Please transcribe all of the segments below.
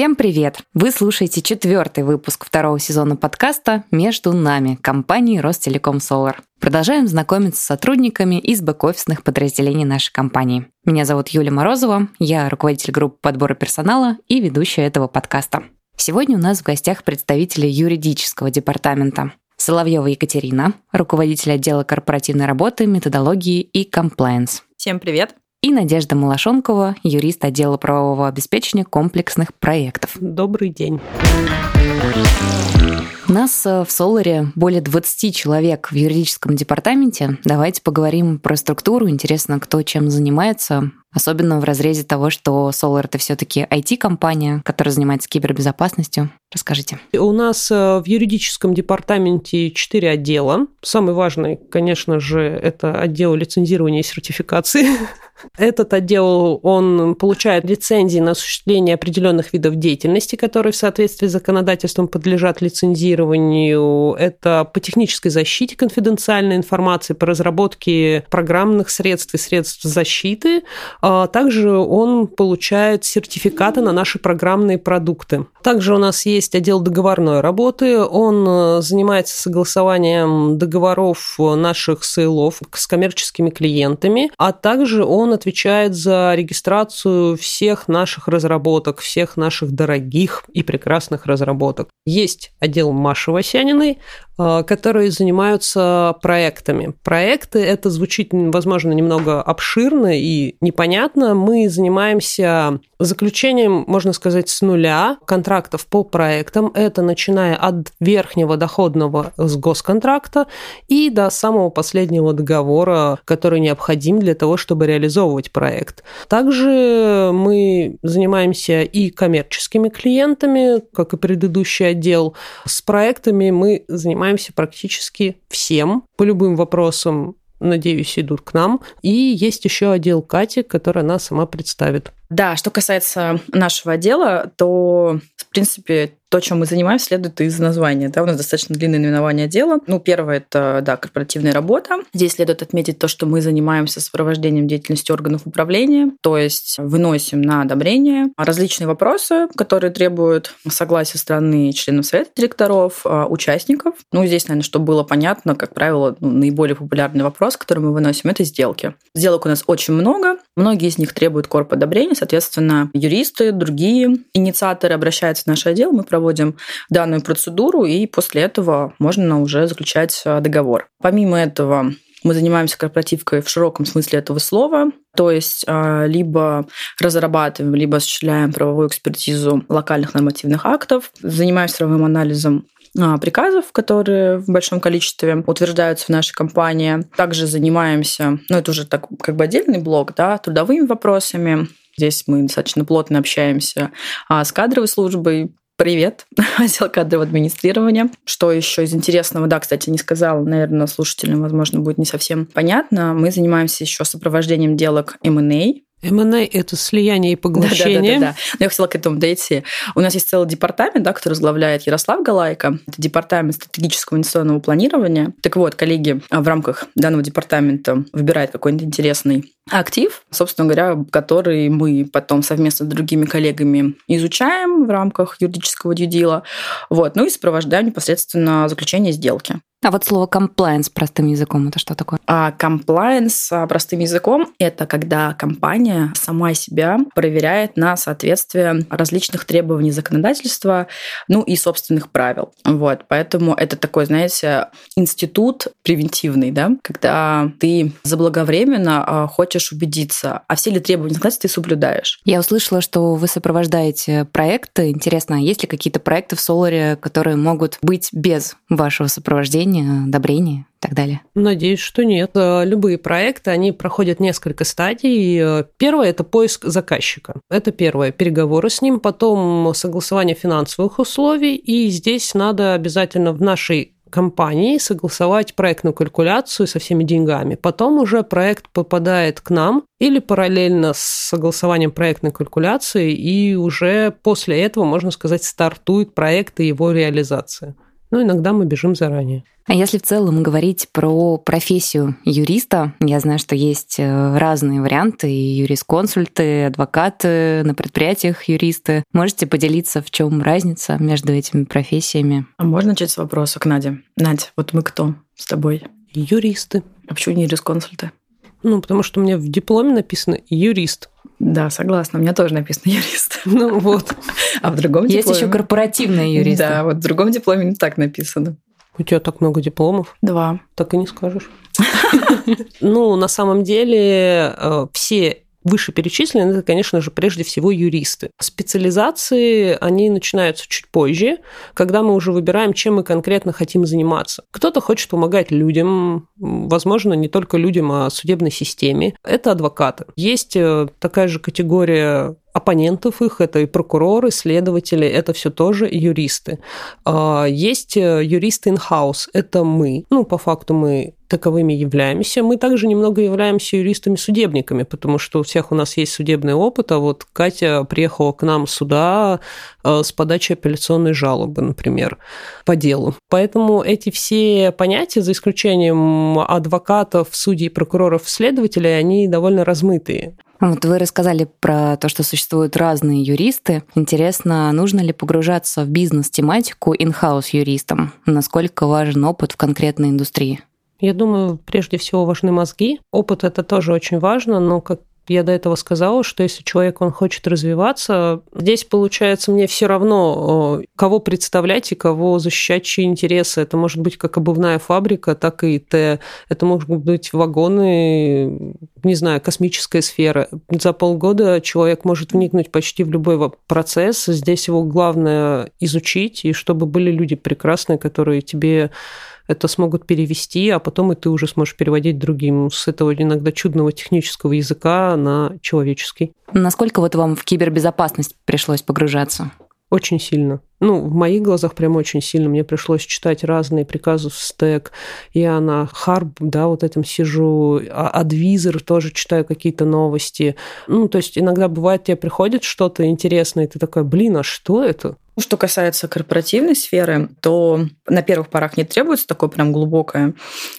Всем привет! Вы слушаете четвертый выпуск второго сезона подкаста «Между нами» компании Ростелеком Солар. Продолжаем знакомиться с сотрудниками из бэк-офисных подразделений нашей компании. Меня зовут Юлия Морозова, я руководитель группы подбора персонала и ведущая этого подкаста. Сегодня у нас в гостях представители юридического департамента. Соловьева Екатерина, руководитель отдела корпоративной работы, методологии и комплайенс. Всем привет! И Надежда Малашонкова, юрист отдела правового обеспечения комплексных проектов. Добрый день. Нас э, в Соларе более 20 человек в юридическом департаменте. Давайте поговорим про структуру. Интересно, кто чем занимается. Особенно в разрезе того, что Solar это все-таки IT-компания, которая занимается кибербезопасностью. Расскажите. У нас э, в юридическом департаменте четыре отдела. Самый важный, конечно же, это отдел лицензирования и сертификации. Этот отдел, он получает лицензии на осуществление определенных видов деятельности, которые в соответствии с законодательством подлежат лицензированию. Это по технической защите конфиденциальной информации, по разработке программных средств и средств защиты. А также он получает сертификаты на наши программные продукты. Также у нас есть отдел договорной работы. Он э, занимается согласованием договоров наших сейлов с коммерческими клиентами, а также он отвечает за регистрацию всех наших разработок, всех наших дорогих и прекрасных разработок. Есть отдел Маши Васяниной, которые занимаются проектами. Проекты, это звучит, возможно, немного обширно и непонятно. Мы занимаемся заключением, можно сказать, с нуля контрактов по проектам. Это начиная от верхнего доходного с госконтракта и до самого последнего договора, который необходим для того, чтобы реализовывать проект. Также мы занимаемся и коммерческими клиентами, как и предыдущий отдел. С проектами мы занимаемся практически всем по любым вопросам надеюсь, идут к нам. И есть еще отдел Кати, который она сама представит. Да, что касается нашего отдела, то, в принципе, то, чем мы занимаемся, следует из названия. Да, у нас достаточно длинное наименование дела. Ну, первое – это, да, корпоративная работа. Здесь следует отметить то, что мы занимаемся сопровождением деятельности органов управления, то есть выносим на одобрение различные вопросы, которые требуют согласия стороны членов совета директоров, а, участников. Ну, здесь, наверное, чтобы было понятно, как правило, ну, наиболее популярный вопрос, который мы выносим, это сделки. Сделок у нас очень много, многие из них требуют корп одобрения, соответственно, юристы, другие инициаторы обращаются в наш отдел, мы проводим данную процедуру, и после этого можно уже заключать э, договор. Помимо этого, мы занимаемся корпоративкой в широком смысле этого слова, то есть э, либо разрабатываем, либо осуществляем правовую экспертизу локальных нормативных актов, занимаемся правовым анализом э, приказов, которые в большом количестве утверждаются в нашей компании. Также занимаемся, ну это уже так как бы отдельный блок, да, трудовыми вопросами. Здесь мы достаточно плотно общаемся а, с кадровой службой, Привет, отдел кадрового администрирования. Что еще из интересного? Да, кстати, не сказала, наверное, слушателям, возможно, будет не совсем понятно. Мы занимаемся еще сопровождением делок M&A, M&A – это слияние и поглощение. Да, да, да, да. Но я хотела к этому дойти. У нас есть целый департамент, да, который возглавляет Ярослав Галайко. Это департамент стратегического инвестиционного планирования. Так вот, коллеги в рамках данного департамента выбирают какой-нибудь интересный актив, собственно говоря, который мы потом совместно с другими коллегами изучаем в рамках юридического дьюдила, вот, ну и сопровождаем непосредственно заключение сделки. А вот слово compliance простым языком это что такое? А compliance а, простым языком это когда компания сама себя проверяет на соответствие различных требований законодательства, ну и собственных правил. Вот, поэтому это такой, знаете, институт превентивный, да, когда ты заблаговременно а, хочешь убедиться, а все ли требования законодательства ты соблюдаешь. Я услышала, что вы сопровождаете проекты. Интересно, а есть ли какие-то проекты в Соларе, которые могут быть без вашего сопровождения? Одобрение, одобрение и так далее? Надеюсь, что нет. Э, любые проекты, они проходят несколько стадий. Э, первое – это поиск заказчика. Это первое – переговоры с ним, потом согласование финансовых условий, и здесь надо обязательно в нашей компании согласовать проектную калькуляцию со всеми деньгами. Потом уже проект попадает к нам или параллельно с согласованием проектной калькуляции, и уже после этого, можно сказать, стартует проект и его реализация. Но иногда мы бежим заранее. А если в целом говорить про профессию юриста, я знаю, что есть э, разные варианты, и юрисконсульты, адвокаты, на предприятиях юристы. Можете поделиться, в чем разница между этими профессиями? А можно начать с вопроса к Наде? Надя, вот мы кто с тобой? Юристы. А почему не юрисконсульты? Ну, потому что у меня в дипломе написано юрист. Да, согласна. У меня тоже написано юрист. Ну вот. А в другом Есть дипломе... еще корпоративные юристы. Да, вот в другом дипломе не так написано. У тебя так много дипломов. Два. Так и не скажешь. Ну, на самом деле, э, все вышеперечисленные, это, конечно же, прежде всего юристы. Специализации, они начинаются чуть позже, когда мы уже выбираем, чем мы конкретно хотим заниматься. Кто-то хочет помогать людям, возможно, не только людям, а судебной системе. Это адвокаты. Есть э, такая же категория оппонентов их, это и прокуроры, следователи, это все тоже юристы. А, есть э, юристы in-house, это мы. Ну, по факту мы таковыми являемся. Мы также немного являемся юристами-судебниками, потому что у всех у нас есть судебный опыт, а вот Катя приехала к нам сюда э, с подачи апелляционной жалобы, например, по делу. Поэтому эти все понятия, за исключением адвокатов, судей, прокуроров, следователей, они довольно размытые. Вот вы рассказали про то, что существуют разные юристы. Интересно, нужно ли погружаться в бизнес-тематику in-house юристам? Насколько важен опыт в конкретной индустрии? Я думаю, прежде всего важны мозги. Опыт это тоже очень важно, но как я до этого сказала, что если человек, он хочет развиваться, здесь, получается, мне все равно, кого представлять и кого защищать, чьи интересы. Это может быть как обувная фабрика, так и Т. Это могут быть вагоны, не знаю, космическая сфера. За полгода человек может вникнуть почти в любой процесс. Здесь его главное изучить, и чтобы были люди прекрасные, которые тебе это смогут перевести, а потом и ты уже сможешь переводить другим с этого иногда чудного технического языка на человеческий. Насколько вот вам в кибербезопасность пришлось погружаться? Очень сильно. Ну, в моих глазах прям очень сильно. Мне пришлось читать разные приказы в стек. Я на Харб, да, вот этим сижу. Адвизор тоже читаю какие-то новости. Ну, то есть иногда бывает, тебе приходит что-то интересное, и ты такой, блин, а что это? Что касается корпоративной сферы, то на первых порах не требуется такое прям глубокое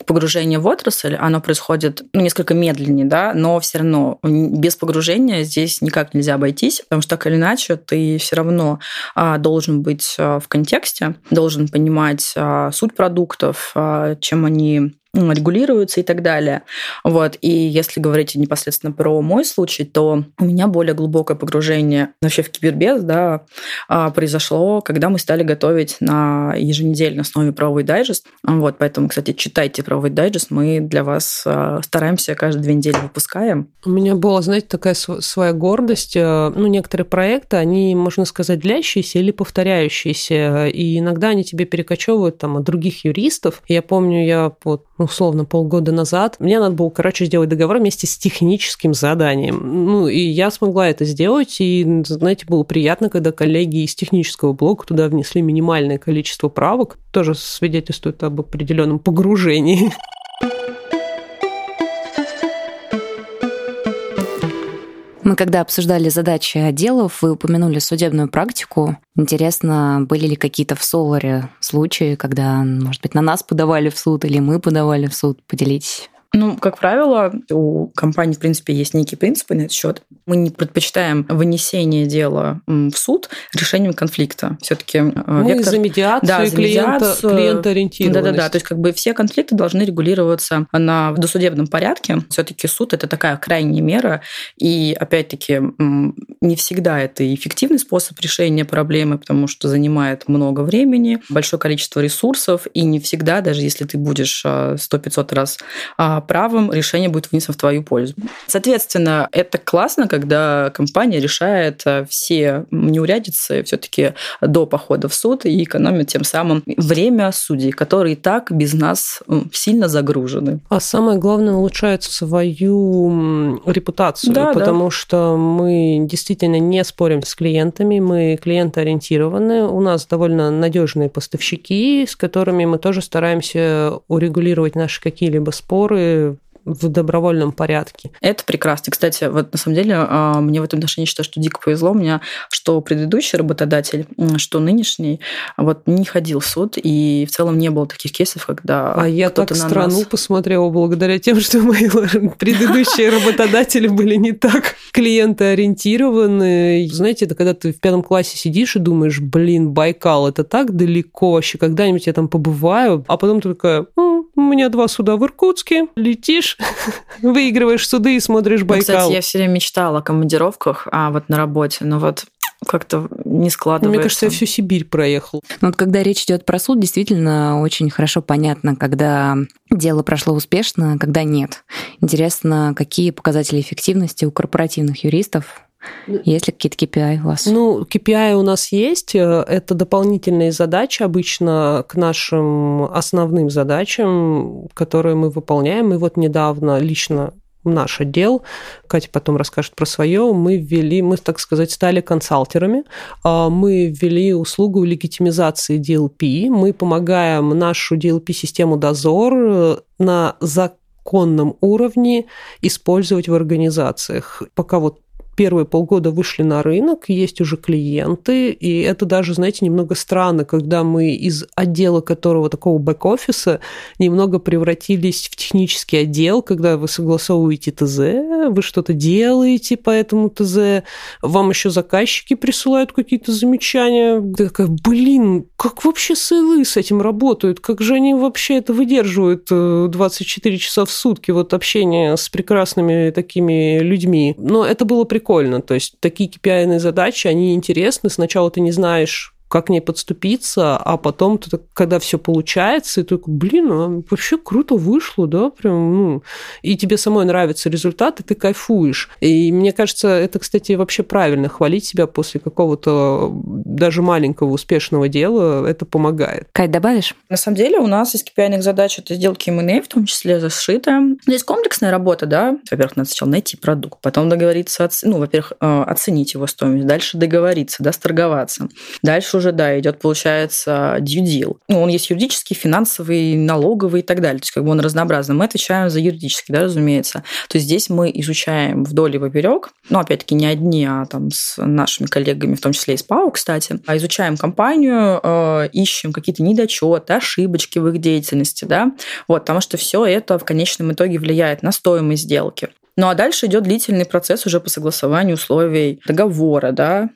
погружение в отрасль. Оно происходит ну, несколько медленнее, да, но все равно без погружения здесь никак нельзя обойтись, потому что так или иначе ты все равно а, должен быть а, в контексте, должен понимать а, суть продуктов, чем они регулируются и так далее. Вот. И если говорить непосредственно про мой случай, то у меня более глубокое погружение вообще в кибербез да, а, произошло, когда мы стали готовить на еженедельной основе правовой дайджест. Вот. Поэтому, кстати, читайте правовой дайджест. Мы для вас а, стараемся каждые две недели выпускаем. У меня была, знаете, такая своя гордость. Э, ну, некоторые проекты, они, можно сказать, длящиеся или повторяющиеся. И иногда они тебе перекочевывают там от других юристов. Я помню, я вот условно полгода назад, мне надо было, короче, сделать договор вместе с техническим заданием. Ну, и я смогла это сделать, и, знаете, было приятно, когда коллеги из технического блока туда внесли минимальное количество правок, тоже свидетельствует об определенном погружении. Мы когда обсуждали задачи отделов, вы упомянули судебную практику. Интересно, были ли какие-то в Соларе случаи, когда, может быть, на нас подавали в суд или мы подавали в суд? Поделитесь. Ну, как правило, у компании, в принципе, есть некие принципы на этот счет. Мы не предпочитаем вынесение дела в суд решением конфликта. Все-таки э, Мы вектор... за медиацию да, за клиента, клиента Да-да-да. То есть, как бы все конфликты должны регулироваться на досудебном порядке. Все-таки суд это такая крайняя мера. И опять-таки, не всегда это эффективный способ решения проблемы, потому что занимает много времени, большое количество ресурсов, и не всегда, даже если ты будешь 100-500 э, раз а, правом решение будет вынесено в твою пользу. Соответственно, это классно, когда компания решает э, все неурядицы все-таки до похода в суд и экономит тем самым время судей, которые и так без нас сильно загружены. А самое главное, улучшает свою репутацию, да, потому да. что мы действительно не спорим с клиентами, мы клиентоориентированы, у нас довольно надежные поставщики, с которыми мы тоже стараемся урегулировать наши какие-либо споры в добровольном порядке. Это прекрасно. Кстати, вот на самом деле а, мне в этом отношении считаю, что дико повезло. Меня что предыдущий работодатель, что нынешний, вот не ходил в суд, и в целом не было таких кейсов, когда А я так страну нас... посмотрела благодаря тем, что мои предыдущие работодатели были не так клиентоориентированы. Знаете, это когда ты в пятом классе сидишь и думаешь, блин, Байкал, это так далеко, вообще когда-нибудь я там побываю, а потом только у меня два суда в Иркутске, летишь, выигрываешь суды и смотришь Байкал. Ну, кстати, я все время мечтала о командировках, а вот на работе, но вот как-то не складывается. Мне кажется, я всю Сибирь проехал. Ну, вот когда речь идет про суд, действительно очень хорошо понятно, когда дело прошло успешно, когда нет. Интересно, какие показатели эффективности у корпоративных юристов есть ли какие-то KPI у вас? Ну, KPI у нас есть. Это дополнительные задачи обычно к нашим основным задачам, которые мы выполняем. И вот недавно лично наш отдел, Катя потом расскажет про свое, мы ввели, мы, так сказать, стали консалтерами, а, мы ввели услугу легитимизации DLP, мы помогаем нашу DLP-систему дозор э, на законном уровне использовать в организациях. Пока вот первые полгода вышли на рынок, есть уже клиенты, и это даже, знаете, немного странно, когда мы из отдела которого такого бэк-офиса немного превратились в технический отдел, когда вы согласовываете ТЗ, вы что-то делаете по этому ТЗ, вам еще заказчики присылают какие-то замечания. Ты такая, блин, как вообще СЛы с этим работают? Как же они вообще это выдерживают 24 э, часа в сутки, вот общение с прекрасными такими людьми? Но это было прикольно прикольно. То есть такие KPI задачи, они интересны. Сначала ты не знаешь, как к ней подступиться, а потом, ты, когда все получается, и ты такой, блин, а вообще круто вышло, да, прям, ну, и тебе самой нравится результат, и ты кайфуешь. И мне кажется, это, кстати, вообще правильно, хвалить себя после какого-то даже маленького успешного дела, это помогает. Кать, добавишь? На самом деле у нас из KPI задач это сделки M&A, в том числе зашита. Здесь комплексная работа, да. Во-первых, надо сначала найти продукт, потом договориться, ну, во-первых, э, оценить его стоимость, дальше договориться, да, сторговаться. Дальше уже, да, идет, получается, deal. Ну, он есть юридический, финансовый, налоговый и так далее. То есть, как бы он разнообразный. Мы отвечаем за юридический, да, разумеется. То есть, здесь мы изучаем вдоль и поперек, ну, опять-таки, не одни, а там с нашими коллегами, в том числе из ПАУ, кстати, а изучаем компанию, э, ищем какие-то недочеты, ошибочки в их деятельности, да, вот, потому что все это в конечном итоге влияет на стоимость сделки. Ну а дальше идет длительный процесс уже по согласованию условий договора, да,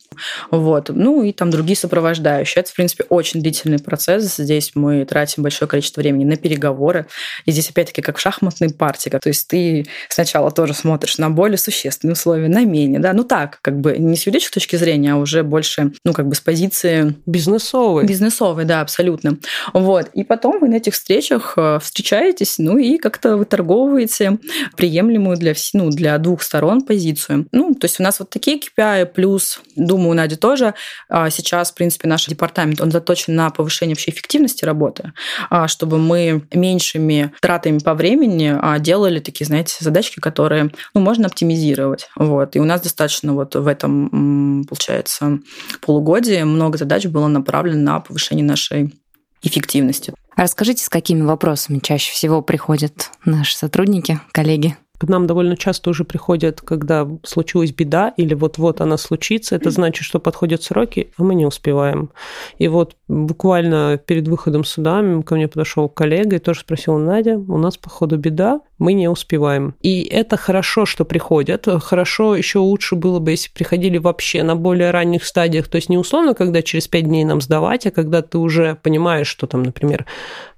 вот, ну и там другие сопровождающие. Это, в принципе, очень длительный процесс. Здесь мы тратим большое количество времени на переговоры. И здесь, опять-таки, как в шахматной партии, то есть ты сначала тоже смотришь на более существенные условия, на менее, да, ну так, как бы не с юридической точки зрения, а уже больше, ну как бы с позиции... Бизнесовой. Бизнесовой, да, абсолютно. Вот, и потом вы на этих встречах э, встречаетесь, ну и как-то выторговываете приемлемую для всех ну, для двух сторон позицию. Ну, то есть у нас вот такие KPI, плюс, думаю, у Нади тоже, а, сейчас, в принципе, наш департамент, он заточен на повышение вообще эффективности работы, а, чтобы мы меньшими тратами по времени а, делали такие, знаете, задачки, которые, ну, можно оптимизировать. Вот. И у нас достаточно вот в этом, получается, полугодии много задач было направлено на повышение нашей эффективности. расскажите, с какими вопросами чаще всего приходят наши сотрудники, коллеги? К нам довольно часто уже приходят, когда случилась беда или вот-вот она случится. Это значит, что подходят сроки, а мы не успеваем. И вот буквально перед выходом суда ко мне подошел коллега и тоже спросил, Надя, у нас, походу, беда, мы не успеваем. И это хорошо, что приходят. Хорошо, еще лучше было бы, если приходили вообще на более ранних стадиях. То есть не условно, когда через пять дней нам сдавать, а когда ты уже понимаешь, что там, например,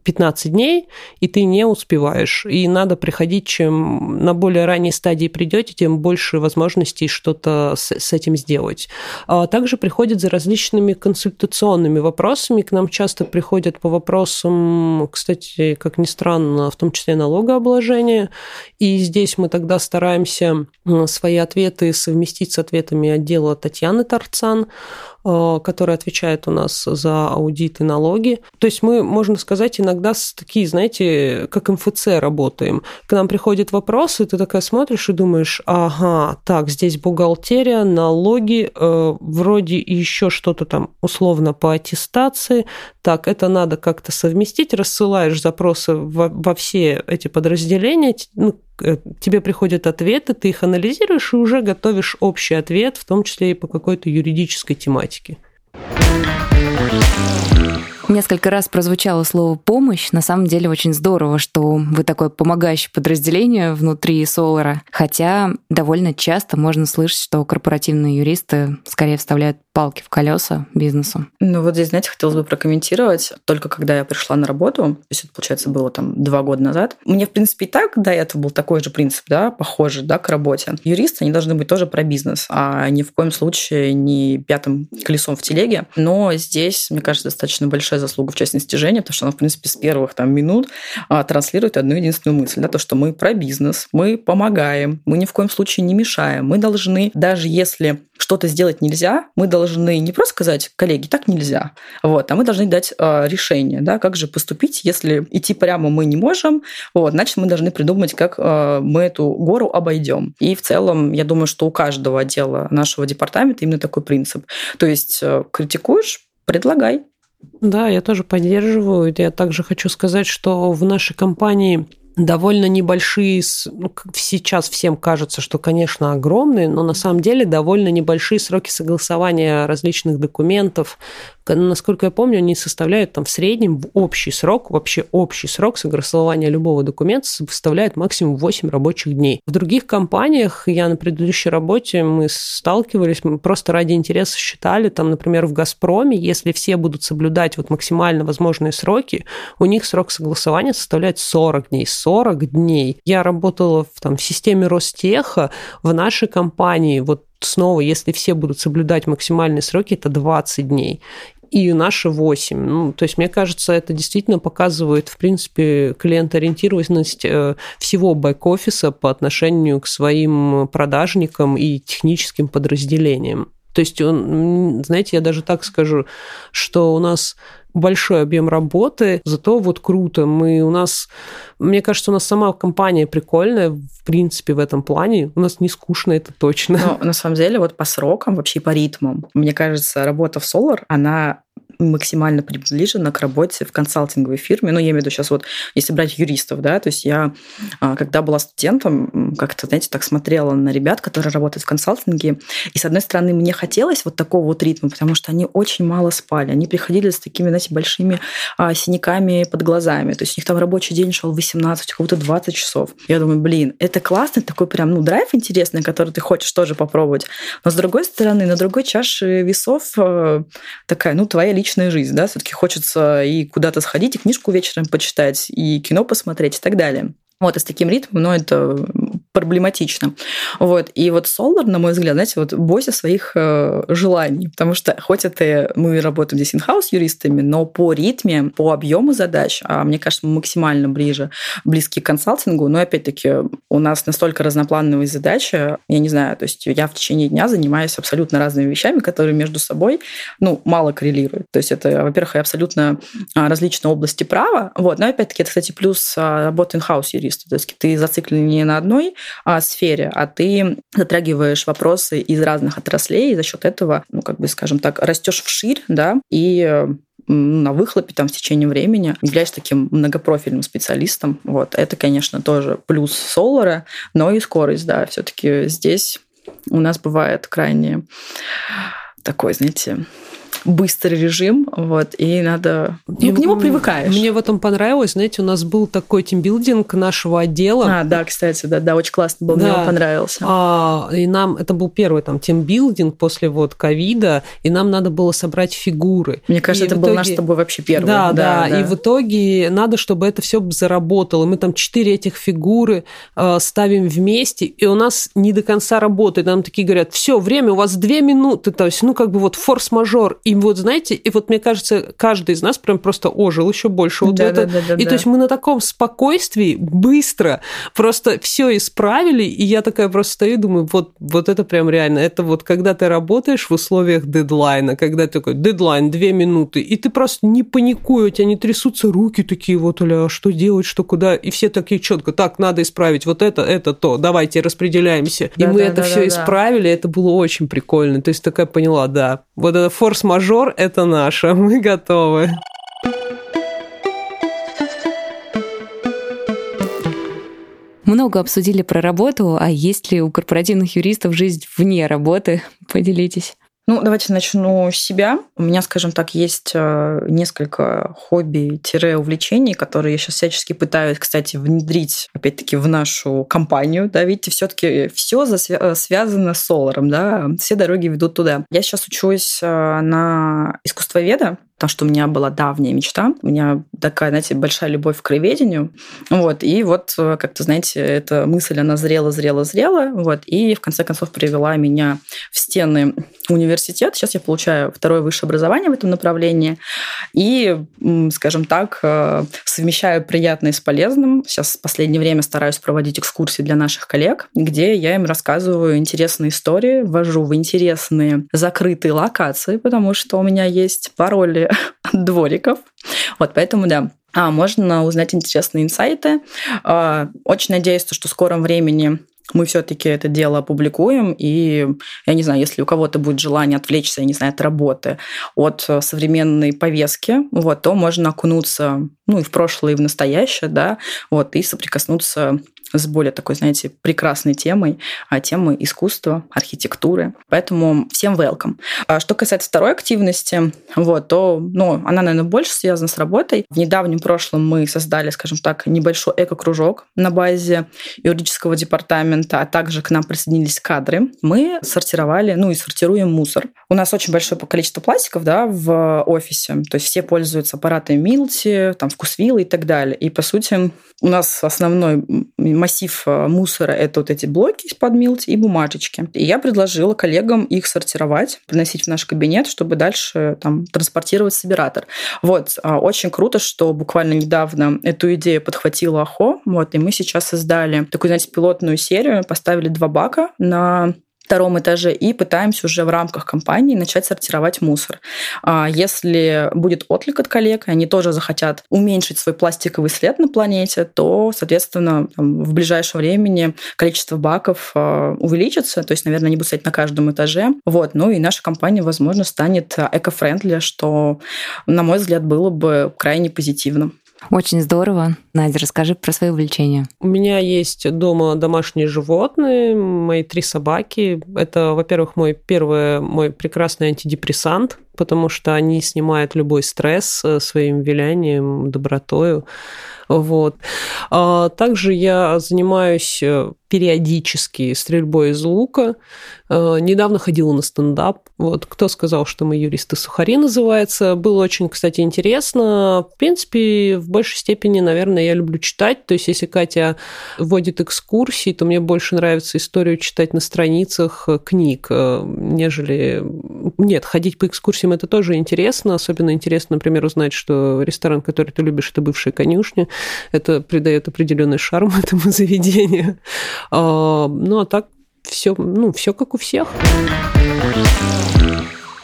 15 дней, и ты не успеваешь. И надо приходить, чем на более ранней стадии придете, тем больше возможностей что-то с, с этим сделать. А также приходят за различными консультационными вопросами. К нам часто приходят по вопросам, кстати, как ни странно, в том числе налогообложения. И здесь мы тогда стараемся свои ответы совместить с ответами отдела Татьяны Торцан, Э, который отвечает у нас за аудит и налоги. То есть мы, можно сказать, иногда иногда такие, знаете, как МФЦ работаем. К нам приходит вопрос, и ты такая смотришь и думаешь, ага, так, здесь бухгалтерия, налоги, э, вроде еще что-то там условно по аттестации, так, это надо как-то совместить, рассылаешь запросы во, во все эти подразделения, ну, э, тебе приходят ответы, ты их анализируешь и уже готовишь общий ответ, в том числе и по какой-то юридической тематике. Несколько раз прозвучало слово «помощь». На самом деле очень здорово, что вы такое помогающее подразделение внутри Солара. Хотя довольно часто можно слышать, что корпоративные юристы скорее вставляют палки в колеса бизнесу. Ну вот здесь, знаете, хотелось бы прокомментировать. Только когда я пришла на работу, то есть это, получается, было там два года назад, мне, в принципе, и так до этого был такой же принцип, да, похожий, да, к работе. Юристы, они должны быть тоже про бизнес, а ни в коем случае не пятым колесом в телеге. Но здесь, мне кажется, достаточно большая большая заслуга в частности Жени, потому что она, в принципе, с первых там, минут а, транслирует одну единственную мысль, да, то, что мы про бизнес, мы помогаем, мы ни в коем случае не мешаем. Мы должны, даже если что-то сделать нельзя, мы должны не просто сказать, коллеги, так нельзя, вот, а мы должны дать э, решение, да, как же поступить, если идти прямо мы не можем, вот, значит, мы должны придумать, как э, мы эту гору обойдем. И в целом, я думаю, что у каждого отдела нашего департамента именно такой принцип. То есть э, критикуешь, предлагай. Да, я тоже поддерживаю. Я также хочу сказать, что в нашей компании довольно небольшие, ну, сейчас всем кажется, что, конечно, огромные, но на самом деле довольно небольшие сроки согласования различных документов, насколько я помню, они составляют там в среднем общий срок, вообще общий срок согласования любого документа составляет максимум 8 рабочих дней. В других компаниях, я на предыдущей работе, мы сталкивались, мы просто ради интереса считали, там, например, в «Газпроме», если все будут соблюдать вот максимально возможные сроки, у них срок согласования составляет 40 дней. 40 дней. Я работала в, там, в системе Ростеха, в нашей компании, вот снова, если все будут соблюдать максимальные сроки, это 20 дней и наши 8. Ну, то есть, мне кажется, это действительно показывает, в принципе, клиентоориентированность э, всего бэк-офиса по отношению к своим продажникам и техническим подразделениям. То есть, он, знаете, я даже так скажу, что у нас большой объем работы, зато вот круто. Мы у нас, мне кажется, у нас сама компания прикольная, в принципе, в этом плане. У нас не скучно, это точно. Но на самом деле вот по срокам, вообще по ритмам, мне кажется, работа в Solar, она максимально приближена к работе в консалтинговой фирме. Ну, я имею в виду сейчас вот, если брать юристов, да, то есть я, а, когда была студентом, как-то, знаете, так смотрела на ребят, которые работают в консалтинге, и, с одной стороны, мне хотелось вот такого вот ритма, потому что они очень мало спали. Они приходили с такими, знаете, большими а, синяками под глазами. То есть у них там рабочий день шел 18, у кого-то 20 часов. Я думаю, блин, это классно, такой прям, ну, драйв интересный, который ты хочешь тоже попробовать. Но, с другой стороны, на другой чаше весов э, такая, ну, твоя личная личная жизнь, да, все-таки хочется и куда-то сходить, и книжку вечером почитать, и кино посмотреть и так далее. Вот, и с таким ритмом, ну, это проблематично. Вот. И вот Solar, на мой взгляд, знаете, вот бойся своих э, желаний, потому что хоть это мы работаем здесь in-house юристами, но по ритме, по объему задач, а мне кажется, мы максимально ближе, близки к консалтингу, но опять-таки у нас настолько разноплановые задачи, я не знаю, то есть я в течение дня занимаюсь абсолютно разными вещами, которые между собой, ну, мало коррелируют. То есть это, во-первых, абсолютно а, различные области права, вот, но опять-таки это, кстати, плюс а, работы in-house юриста, то есть ты зациклен не на одной а, сфере, а ты затрагиваешь вопросы из разных отраслей, и за счет этого, ну, как бы, скажем так, растешь вширь, да, и на выхлопе там в течение времени являешься таким многопрофильным специалистом. Вот. Это, конечно, тоже плюс Солара, но и скорость, да, все-таки здесь у нас бывает крайне такой, знаете, быстрый режим, вот, и надо... Ну, к нему привыкаешь. Мне в этом понравилось, знаете, у нас был такой тимбилдинг нашего отдела. А, да, кстати, да, да, очень классно был, да. мне он понравился. А, и нам, это был первый там тимбилдинг после вот ковида, и нам надо было собрать фигуры. Мне кажется, и это итоге... был наш с тобой вообще первый. Да, да, да, и в итоге надо, чтобы это все заработало. Мы там четыре этих фигуры э, ставим вместе, и у нас не до конца работает. Нам такие говорят, все, время у вас две минуты, то есть, ну, как бы вот форс-мажор, и вот, знаете, и вот мне кажется, каждый из нас прям просто ожил еще больше. Вот Да, это, да, да, да, и да. то есть мы на таком спокойствии быстро просто все исправили, и я такая просто стою и думаю, вот, вот это прям реально, это вот когда ты работаешь в условиях дедлайна, когда такой дедлайн, две минуты, и ты просто не паникуй, у тебя не трясутся руки такие вот, а что делать, что куда, и все такие четко, так, надо исправить вот это, это, то, давайте распределяемся. и Да, мы да, это да, все да. исправили, это было очень прикольно. То есть такая поняла, да, вот это форс-мажор, это наше, мы готовы. Много обсудили про работу, а есть ли у корпоративных юристов жизнь вне работы? Поделитесь. Ну, давайте начну с себя. У меня, скажем так, есть э, несколько хобби-увлечений, которые я сейчас всячески пытаюсь, кстати, внедрить, опять-таки, в нашу компанию. Да, видите, все-таки все связано с соларом, да, все дороги ведут туда. Я сейчас учусь э, на искусствоведа, потому что у меня была давняя мечта. У меня такая, знаете, большая любовь к краеведению. Вот, и вот, э, как-то, знаете, эта мысль, она зрела, зрела, зрела, вот, и в конце концов привела меня в стены университета. Сейчас я получаю второе высшее образование в этом направлении. И, скажем так, э, совмещаю приятное с полезным. Сейчас в последнее время стараюсь проводить экскурсии для наших коллег, где я им рассказываю интересные истории, ввожу в интересные закрытые локации, потому что у меня есть пароли двориков. Вот, поэтому, да, а, можно узнать интересные инсайты. А, Очень надеюсь, что в скором времени мы все-таки это дело опубликуем, и я не знаю, если у кого-то будет желание отвлечься, я не знаю, от работы, от э, современной повестки, вот, то можно окунуться, ну, и в прошлое, и в настоящее, да, вот, и соприкоснуться с более такой, знаете, прекрасной темой, а темой искусства, архитектуры. Поэтому всем welcome. А что касается второй активности, вот, то, ну, она, наверное, больше связана с работой. В недавнем прошлом мы создали, скажем так, небольшой эко-кружок на базе юридического департамента, а также к нам присоединились кадры. Мы сортировали, ну, и сортируем мусор. У нас очень большое количество пластиков, да, в офисе. То есть все пользуются аппаратами Милти, там, вкусвилла и так далее. И, по сути, у нас основной массив э, мусора – это вот эти блоки из-под милти и бумажечки. И я предложила коллегам их сортировать, приносить в наш кабинет, чтобы дальше там транспортировать собиратор. Вот, а, очень круто, что буквально недавно эту идею подхватила АХО, вот, и мы сейчас создали такую, знаете, пилотную серию, поставили два бака на втором этаже и пытаемся уже в рамках компании начать сортировать мусор. А Если будет отклик от коллег, и они тоже захотят уменьшить свой пластиковый след на планете, то, соответственно, в ближайшее времени количество баков а, увеличится, то есть, наверное, они будут стоять на каждом этаже. Вот. Ну и наша компания, возможно, станет эко-френдли, что, на мой взгляд, было бы крайне позитивно. Очень здорово. Надя, расскажи про свои увлечения. У меня есть дома домашние животные, мои три собаки. Это, во-первых, мой первый, мой прекрасный антидепрессант, потому что они снимают любой стресс э, своим вилянием, добротою. Вот. А также я занимаюсь э, периодически стрельбой из лука. Э, Недавно ходила на стендап. Вот кто сказал, что мы юристы сухари называется. Было очень, кстати, интересно. В принципе, в большей степени, наверное, я люблю читать. То есть, если Катя вводит экскурсии, то мне больше нравится историю читать на страницах э, книг, нежели... Нет, ходить по экскурсиям это тоже интересно. Особенно интересно, например, узнать, что ресторан, который ты любишь, это бывшая конюшня. Это придает определенный шарм этому заведению. А, ну, а так все, ну, все как у всех.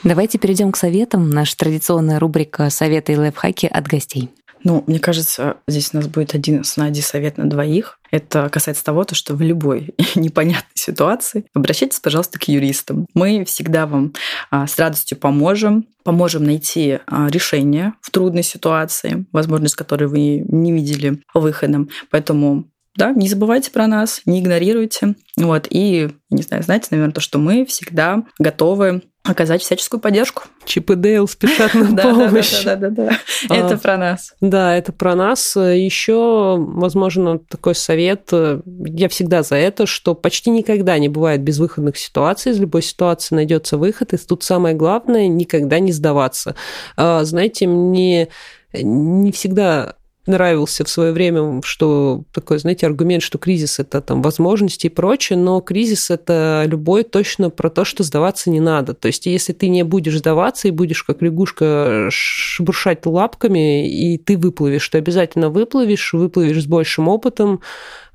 Давайте перейдем к советам. Наша традиционная рубрика «Советы и лайфхаки от гостей». Ну, мне кажется, здесь у нас будет один с Надей совет на двоих. Это касается того, то, что в любой непонятной ситуации обращайтесь, пожалуйста, к юристам. Мы всегда вам а, с радостью поможем, поможем найти а, решение в трудной ситуации, возможность которой вы не видели выходом. Поэтому да, не забывайте про нас, не игнорируйте. Вот, и, не знаю, знаете, наверное, то, что мы всегда готовы оказать всяческую поддержку. Чип и Дейл спешат на помощь. Да, да, да, да. Это про нас. Да, это про нас. Еще, возможно, такой совет. Я всегда за это, что почти никогда не бывает безвыходных ситуаций. Из любой ситуации найдется выход. И тут самое главное никогда не сдаваться. Знаете, мне не всегда нравился в свое время, что такой, знаете, аргумент, что кризис это там возможности и прочее, но кризис это любой точно про то, что сдаваться не надо. То есть, если ты не будешь сдаваться и будешь как лягушка шебуршать лапками, и ты выплывешь, ты обязательно выплывешь, выплывешь с большим опытом,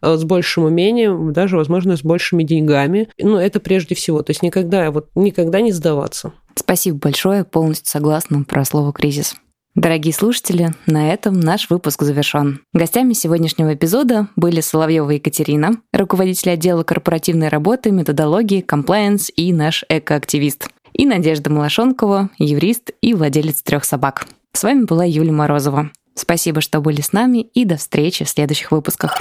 э, с большим умением, даже, возможно, с большими деньгами. Ну, это прежде всего. То есть никогда, вот, никогда не сдаваться. Спасибо большое, полностью согласна про слово «кризис». Дорогие слушатели, на этом наш выпуск завершен. Гостями сегодняшнего эпизода были Соловьева Екатерина, руководитель отдела корпоративной работы, методологии, комплайенс и наш экоактивист, и Надежда Малашонкова, юрист и владелец трех собак. С вами была Юлия Морозова. Спасибо, что были с нами, и до встречи в следующих выпусках.